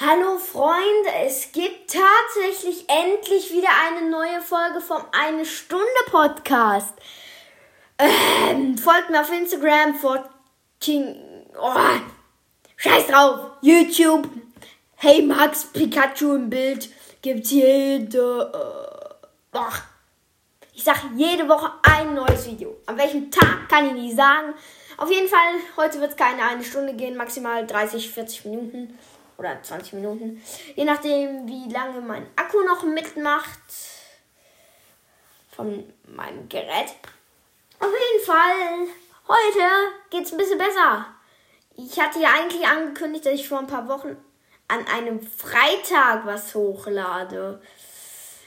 Hallo Freunde, es gibt tatsächlich endlich wieder eine neue Folge vom Eine Stunde Podcast. Ähm, folgt mir auf Instagram, folgt King, oh, scheiß drauf, YouTube. Hey Max, Pikachu im Bild gibt's jede, äh, oh, ich sag jede Woche ein neues Video. An welchem Tag kann ich nicht sagen. Auf jeden Fall, heute wird es keine eine Stunde gehen, maximal 30, 40 Minuten oder 20 Minuten. Je nachdem, wie lange mein Akku noch mitmacht von meinem Gerät. Auf jeden Fall, heute geht es ein bisschen besser. Ich hatte ja eigentlich angekündigt, dass ich vor ein paar Wochen an einem Freitag was hochlade.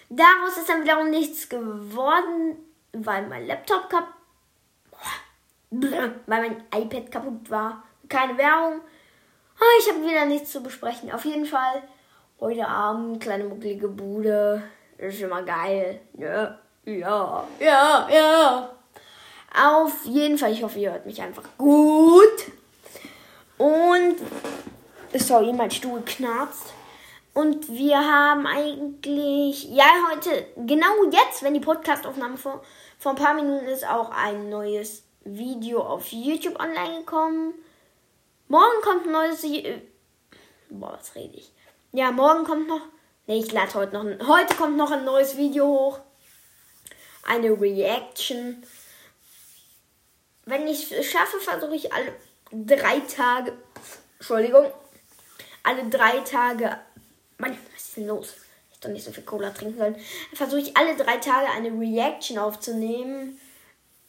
Daraus ist dann wiederum nichts geworden, weil mein Laptop kaputt, weil mein iPad kaputt war. Keine Werbung. Ah, ich habe wieder nichts zu besprechen. Auf jeden Fall heute Abend kleine mucklige Bude. Ist immer geil. Ja, ja, ja, ja. Auf jeden Fall, ich hoffe, ihr hört mich einfach gut. Und sorry, mein Stuhl knarzt. Und wir haben eigentlich, ja, heute, genau jetzt, wenn die Podcastaufnahme vor, vor ein paar Minuten ist, auch ein neues Video auf YouTube online gekommen. Morgen kommt ein neues. Äh, boah, was rede ich? Ja, morgen kommt noch. Ne, ich lade heute noch. Ein, heute kommt noch ein neues Video hoch. Eine Reaction. Wenn ich es schaffe, versuche ich alle drei Tage. Entschuldigung. Alle drei Tage. Mann, was ist denn los? Ich doch nicht so viel Cola trinken sollen. Versuche ich alle drei Tage eine Reaction aufzunehmen.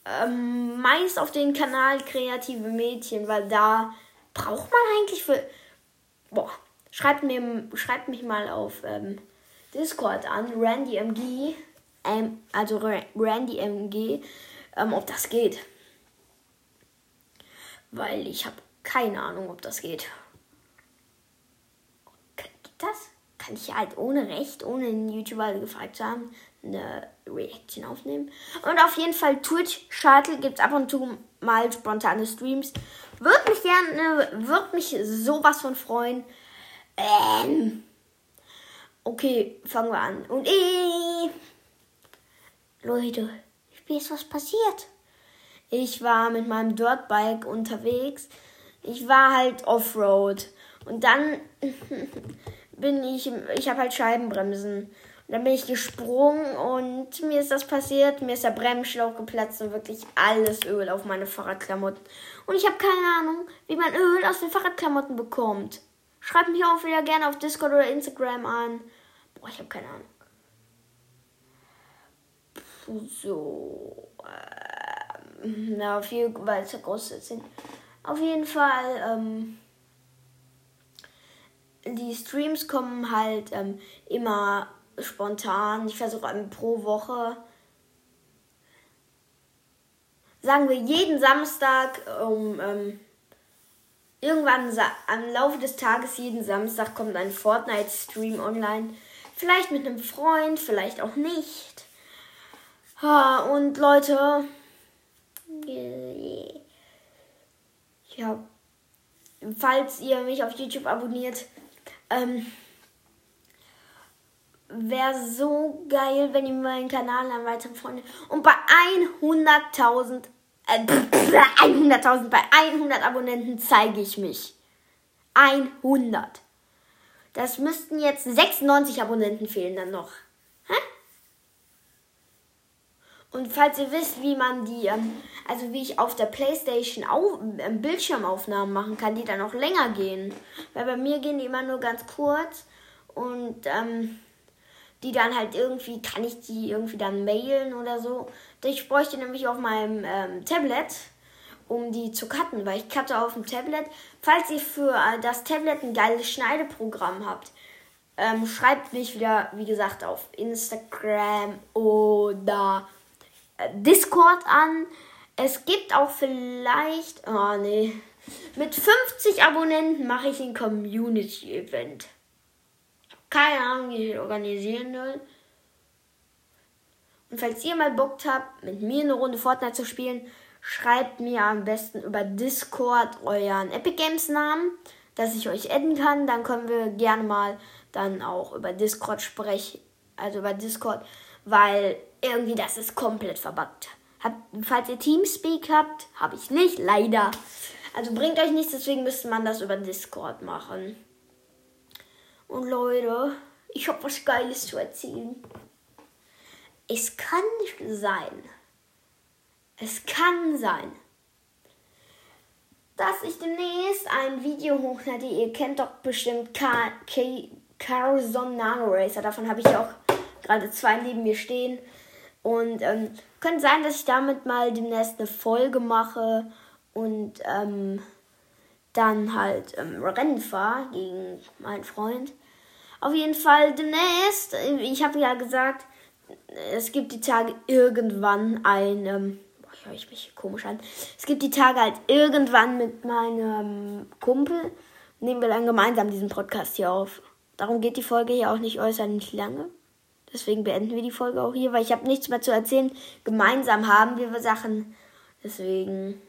Ähm, meist auf den Kanal Kreative Mädchen, weil da braucht man eigentlich für. Boah, schreibt, mir, schreibt mich mal auf ähm, Discord an, RandyMG, ähm, also RandyMG, ähm, ob das geht. Weil ich habe keine Ahnung, ob das geht. Geht das? Kann ich halt ohne Recht, ohne den YouTuber gefragt zu haben, eine Reaction aufnehmen. Und auf jeden Fall Twitch Shuttle gibt es ab und zu mal spontane Streams. Würde mich gerne, würde mich sowas von freuen. Ähm. Okay, fangen wir an. Und ich. Leute, wie ist was passiert? Ich war mit meinem Dirtbike unterwegs. Ich war halt Offroad. Und dann bin ich, ich habe halt Scheibenbremsen. Dann bin ich gesprungen und mir ist das passiert. Mir ist der Bremsschlauch geplatzt und wirklich alles Öl auf meine Fahrradklamotten. Und ich habe keine Ahnung, wie man Öl aus den Fahrradklamotten bekommt. Schreibt mich auch wieder gerne auf Discord oder Instagram an. Boah, ich habe keine Ahnung. So. Ähm, na, viel, weil es so groß sind. Auf jeden Fall, ähm, die Streams kommen halt ähm, immer spontan. Ich versuche pro Woche, sagen wir jeden Samstag um ähm, irgendwann am Laufe des Tages jeden Samstag kommt ein Fortnite-Stream online. Vielleicht mit einem Freund, vielleicht auch nicht. Und Leute, ja, falls ihr mich auf YouTube abonniert, ähm, wäre so geil, wenn ihr meinen Kanal an weitere Freunde und bei 100.000 äh, 100.000 bei 100 Abonnenten zeige ich mich. 100. Das müssten jetzt 96 Abonnenten fehlen dann noch. Hä? Und falls ihr wisst, wie man die, ähm, also wie ich auf der Playstation auf, ähm, Bildschirmaufnahmen machen kann, die dann auch länger gehen. Weil bei mir gehen die immer nur ganz kurz. Und ähm, die dann halt irgendwie, kann ich die irgendwie dann mailen oder so. Ich bräuchte nämlich auf meinem ähm, Tablet, um die zu cutten, weil ich cutte auf dem Tablet. Falls ihr für äh, das Tablet ein geiles Schneideprogramm habt, ähm, schreibt mich wieder, wie gesagt, auf Instagram oder äh, Discord an. Es gibt auch vielleicht, oh nee, mit 50 Abonnenten mache ich ein Community-Event keine Ahnung, wie ich organisieren will. Und falls ihr mal Bock habt, mit mir eine Runde Fortnite zu spielen, schreibt mir am besten über Discord euren Epic Games Namen. dass ich euch adden kann. Dann können wir gerne mal dann auch über Discord sprechen. Also über Discord, weil irgendwie das ist komplett verbuggt. Habt, falls ihr Teamspeak habt, habe ich nicht, leider. Also bringt euch nichts, deswegen müsste man das über Discord machen. Und Leute, ich habe was Geiles zu erzählen. Es kann sein, es kann sein, dass ich demnächst ein Video hochlade. Ihr kennt doch bestimmt Carzon Nano Racer. Davon habe ich auch gerade zwei neben mir stehen. Und ähm, könnte sein, dass ich damit mal demnächst eine Folge mache und ähm, dann halt ähm, Rennen fahre gegen meinen Freund. Auf jeden Fall demnächst, ich habe ja gesagt, es gibt die Tage irgendwann ein, ähm, boah, höre ich mich komisch an, es gibt die Tage halt irgendwann mit meinem Kumpel, nehmen wir dann gemeinsam diesen Podcast hier auf. Darum geht die Folge hier auch nicht äußerlich lange. Deswegen beenden wir die Folge auch hier, weil ich habe nichts mehr zu erzählen. Gemeinsam haben wir Sachen. Deswegen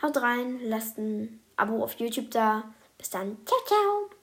haut rein, lasst ein Abo auf YouTube da. Bis dann. Ciao, ciao.